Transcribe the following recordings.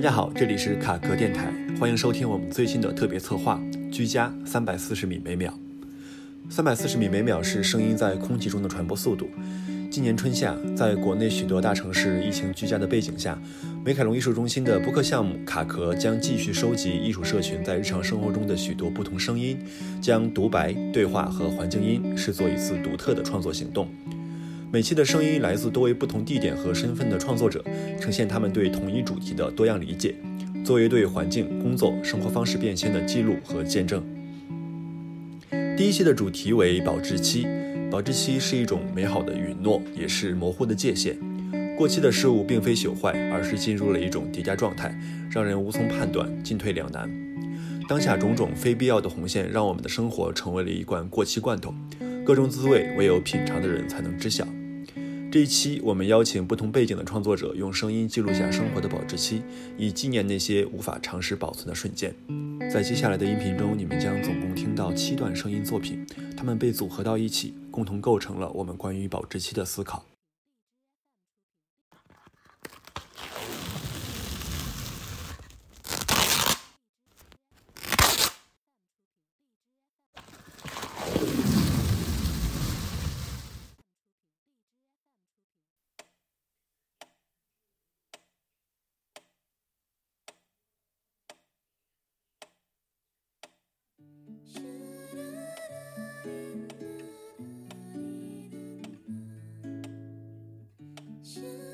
大家好，这里是卡壳电台，欢迎收听我们最新的特别策划《居家三百四十米每秒》。三百四十米每秒是声音在空气中的传播速度。今年春夏，在国内许多大城市疫情居家的背景下，美凯龙艺术中心的播客项目“卡壳”将继续收集艺术社群在日常生活中的许多不同声音，将独白、对话和环境音视作一次独特的创作行动。每期的声音来自多为不同地点和身份的创作者，呈现他们对同一主题的多样理解，作为对环境、工作、生活方式变迁的记录和见证。第一期的主题为保质期。保质期是一种美好的允诺，也是模糊的界限。过期的事物并非朽坏，而是进入了一种叠加状态，让人无从判断，进退两难。当下种种非必要的红线，让我们的生活成为了一罐过期罐头，各种滋味唯有品尝的人才能知晓。这一期，我们邀请不同背景的创作者，用声音记录下生活的保质期，以纪念那些无法长时保存的瞬间。在接下来的音频中，你们将总共听到七段声音作品，它们被组合到一起，共同构成了我们关于保质期的思考。you.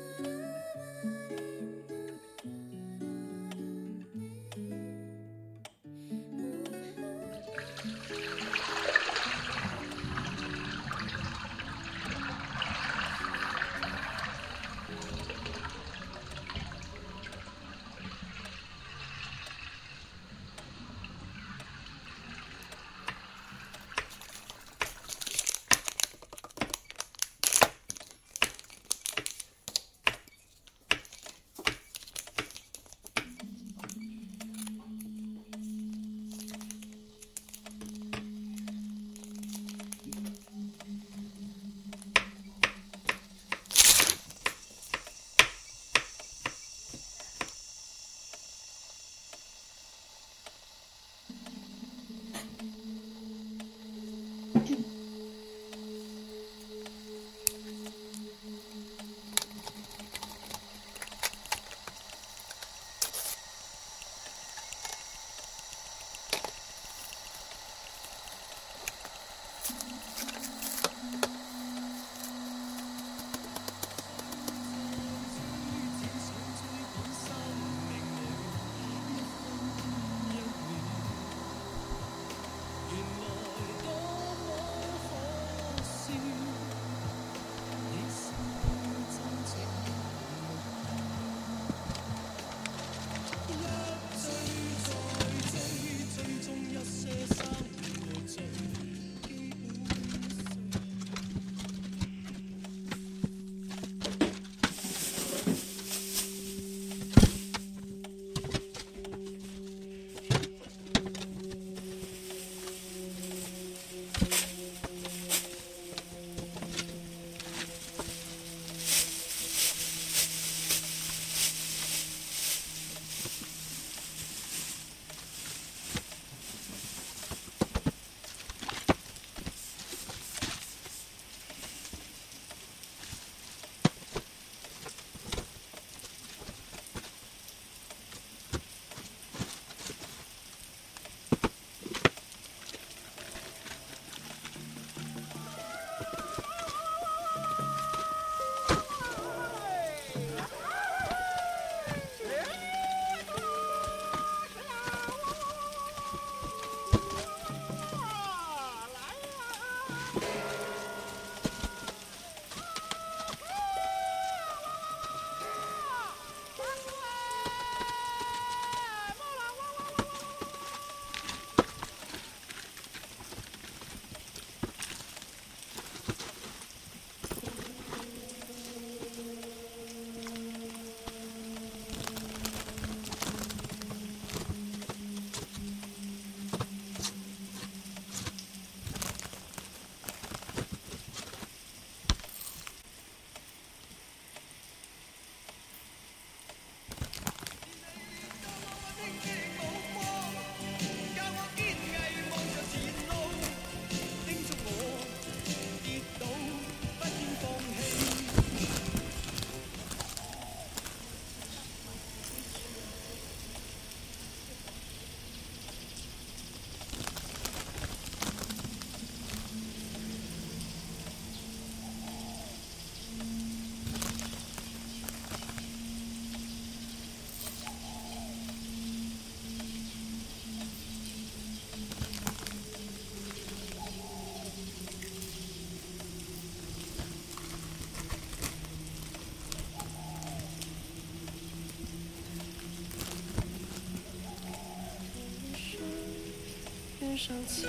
上擦，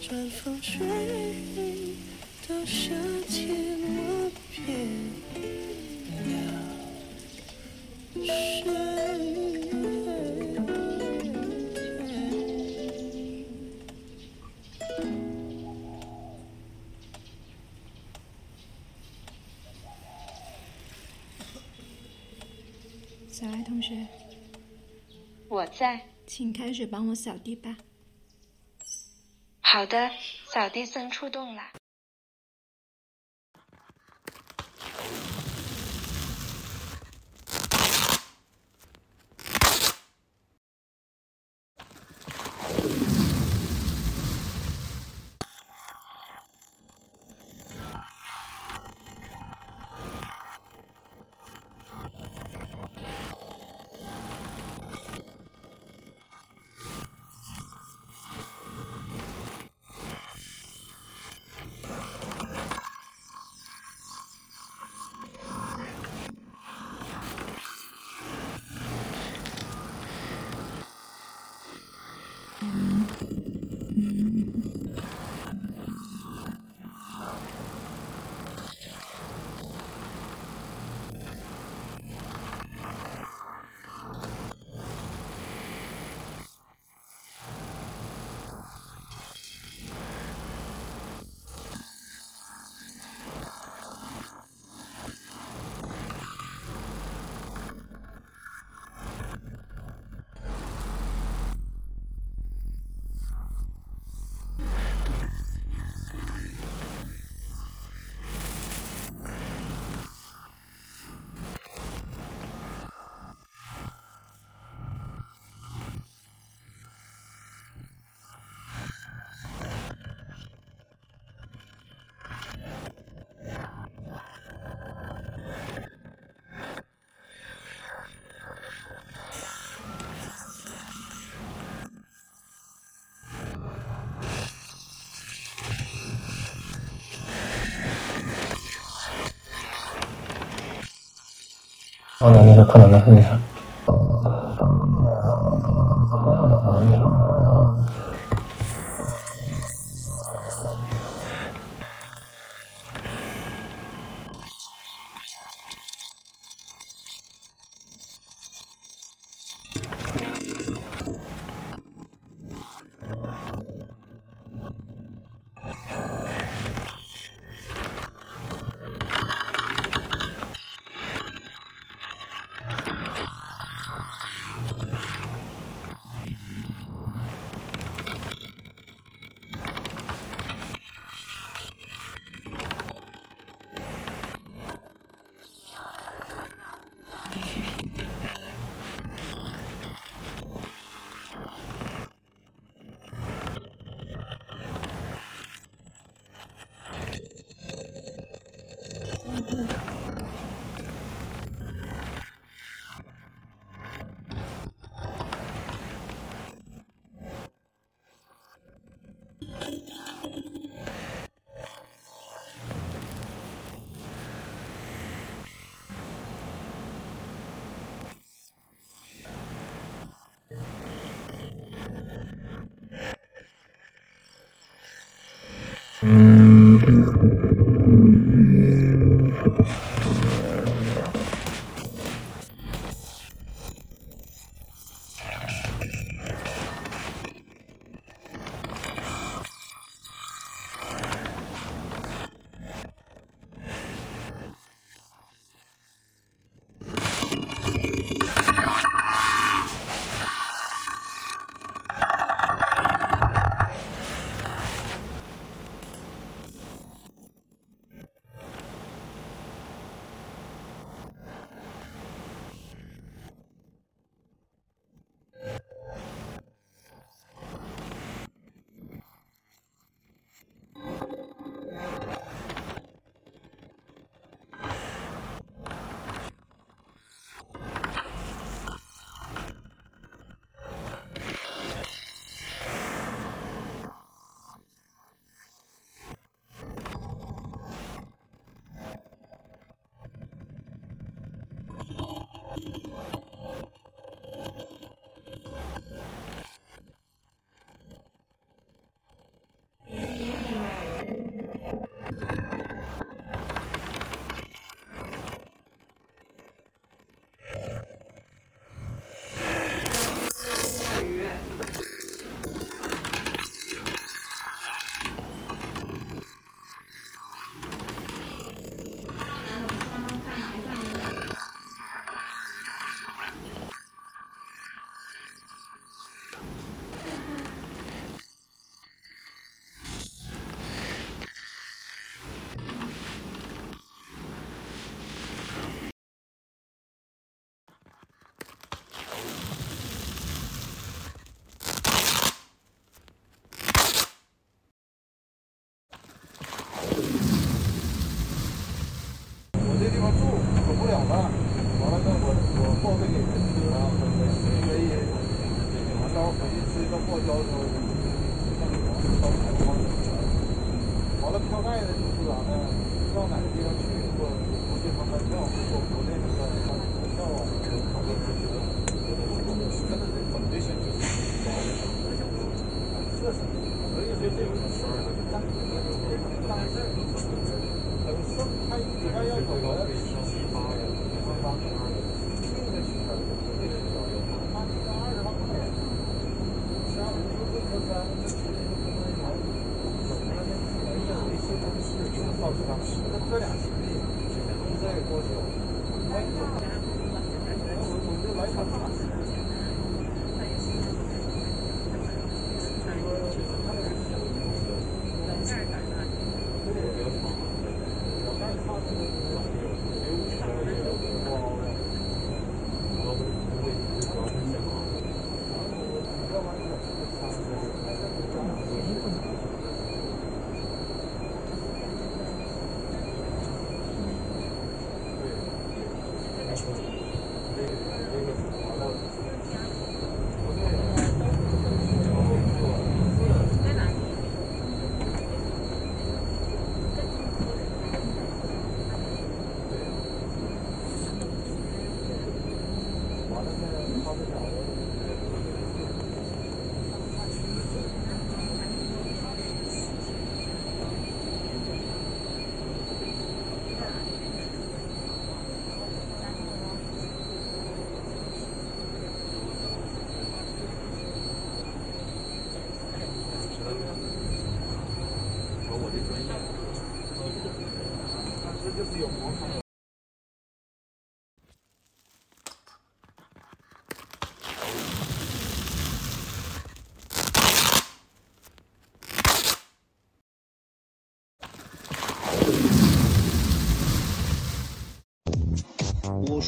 转风吹雨到夏天，我变了谁？小爱同学，我在。请开始帮我扫地吧。好的，扫地僧出动了。好的，那个可能的 음... 这地方住走不了了，完了那，我我报废给人吃了，因为完到回去吃一个报销的时候，那个王烧柴火怎么了？完了票代的就是啥呢？到哪个地方去过国际航班票，或国内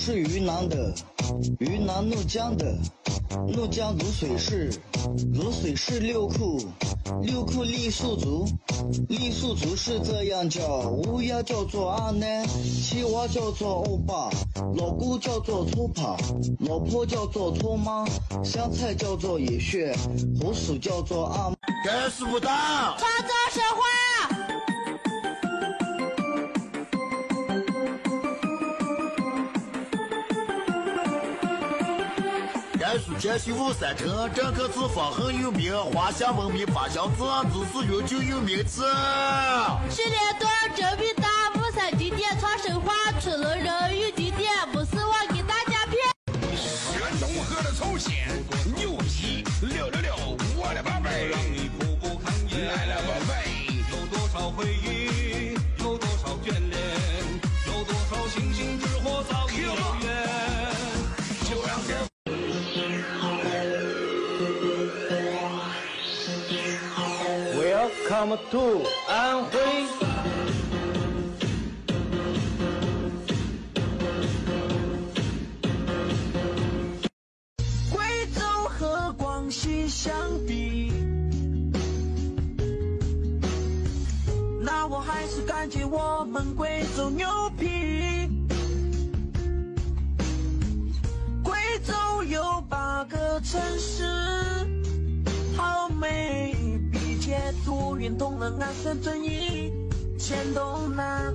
是云南的，云南怒江的，怒江如水市，如水市六库，六库傈僳族，傈僳族是这样叫：乌鸦叫做阿奶，青蛙叫做欧巴，老姑叫做粗跑，老婆叫做粗妈，香菜叫做野穴，红薯叫做阿。该死不打！创造神话。甘肃黔西五山城，这个地方很有名，华夏文明发祥自自是永久有名气。去年多真比大武山景点创神话，出了人有景点不是我给大家骗。山东河的草线，To 安徽。贵州和广西相比，那我还是感觉我们贵州牛皮。贵州有八个城市，运动了安顺遵义、黔东南。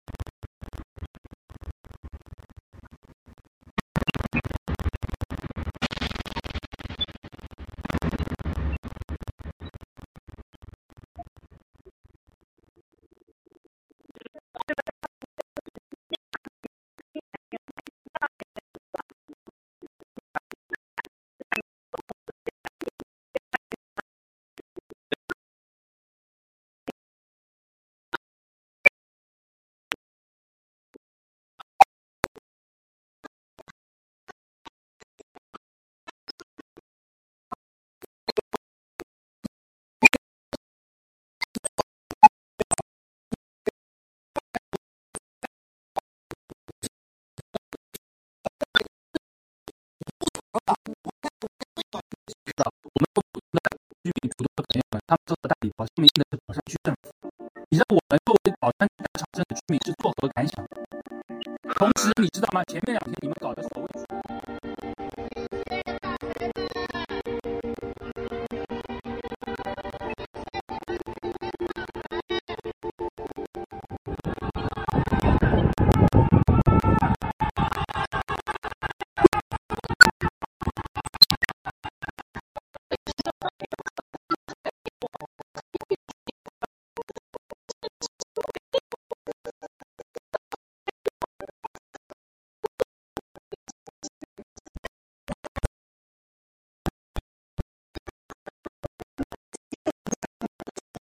知道我们做普通的居民主的朋友们，他们做的代理保新民的是宝山区政府。你知道我们作为宝山区大场镇的居民是作何感想？同时，你知道吗？前面两天你们搞的所谓。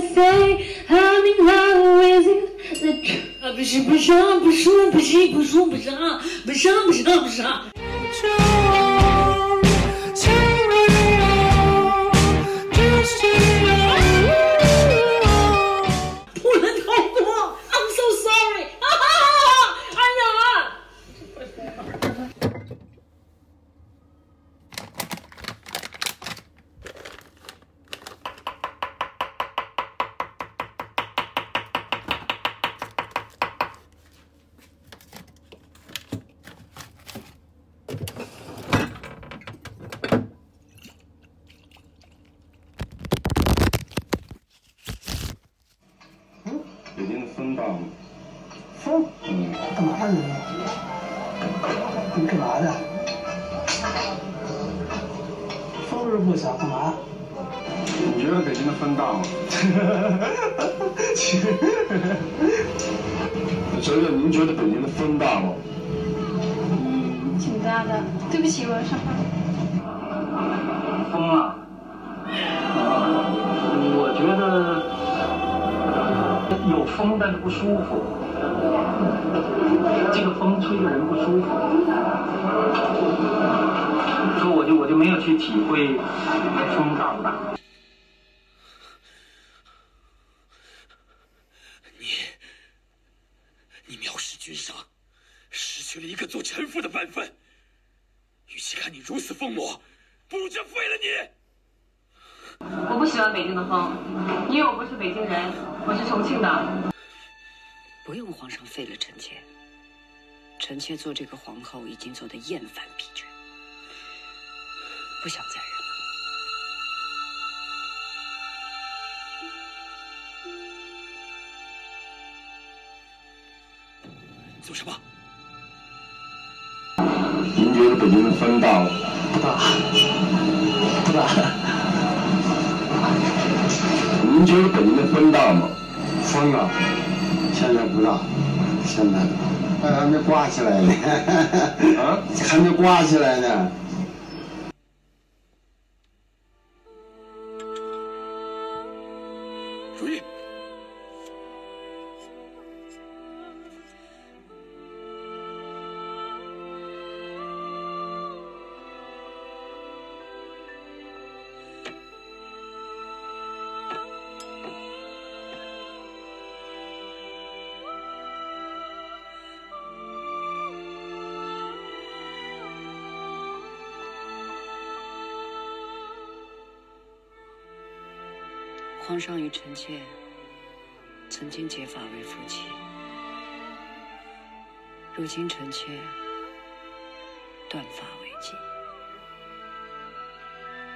what say, I'm in love with you. The 有风，但是不舒服。这个风吹着人不舒服，所以我就我就没有去体会风大不大。你你藐视君上，失去了一个做臣服的本分。与其看你如此疯魔，不如就废了你。我不喜欢北京的风，因为我不是北京人，我是重庆的。不用皇上废了臣妾，臣妾做这个皇后已经做的厌烦疲倦，不想再忍了。做什么？您觉得北京的风大吗？不大，不大。您觉得北京的风大吗？风啊，现在不大，现在还还没刮起来呢，啊，还没刮起来呢。皇上与臣妾曾经结发为夫妻，如今臣妾断发为妻，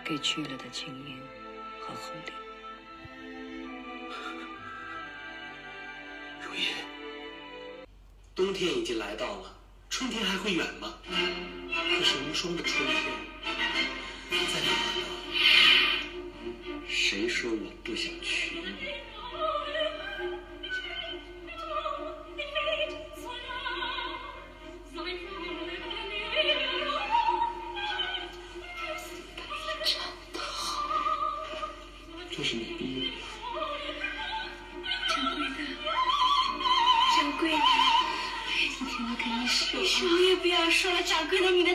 给去了的青樱和红莲。如烟，冬天已经来到了，春天还会远吗？可是无双的春天在哪儿呢？谁说我不想娶你？这是你逼掌柜的，掌柜的，今天我跟你说，你什么也不要说了，掌柜的，你的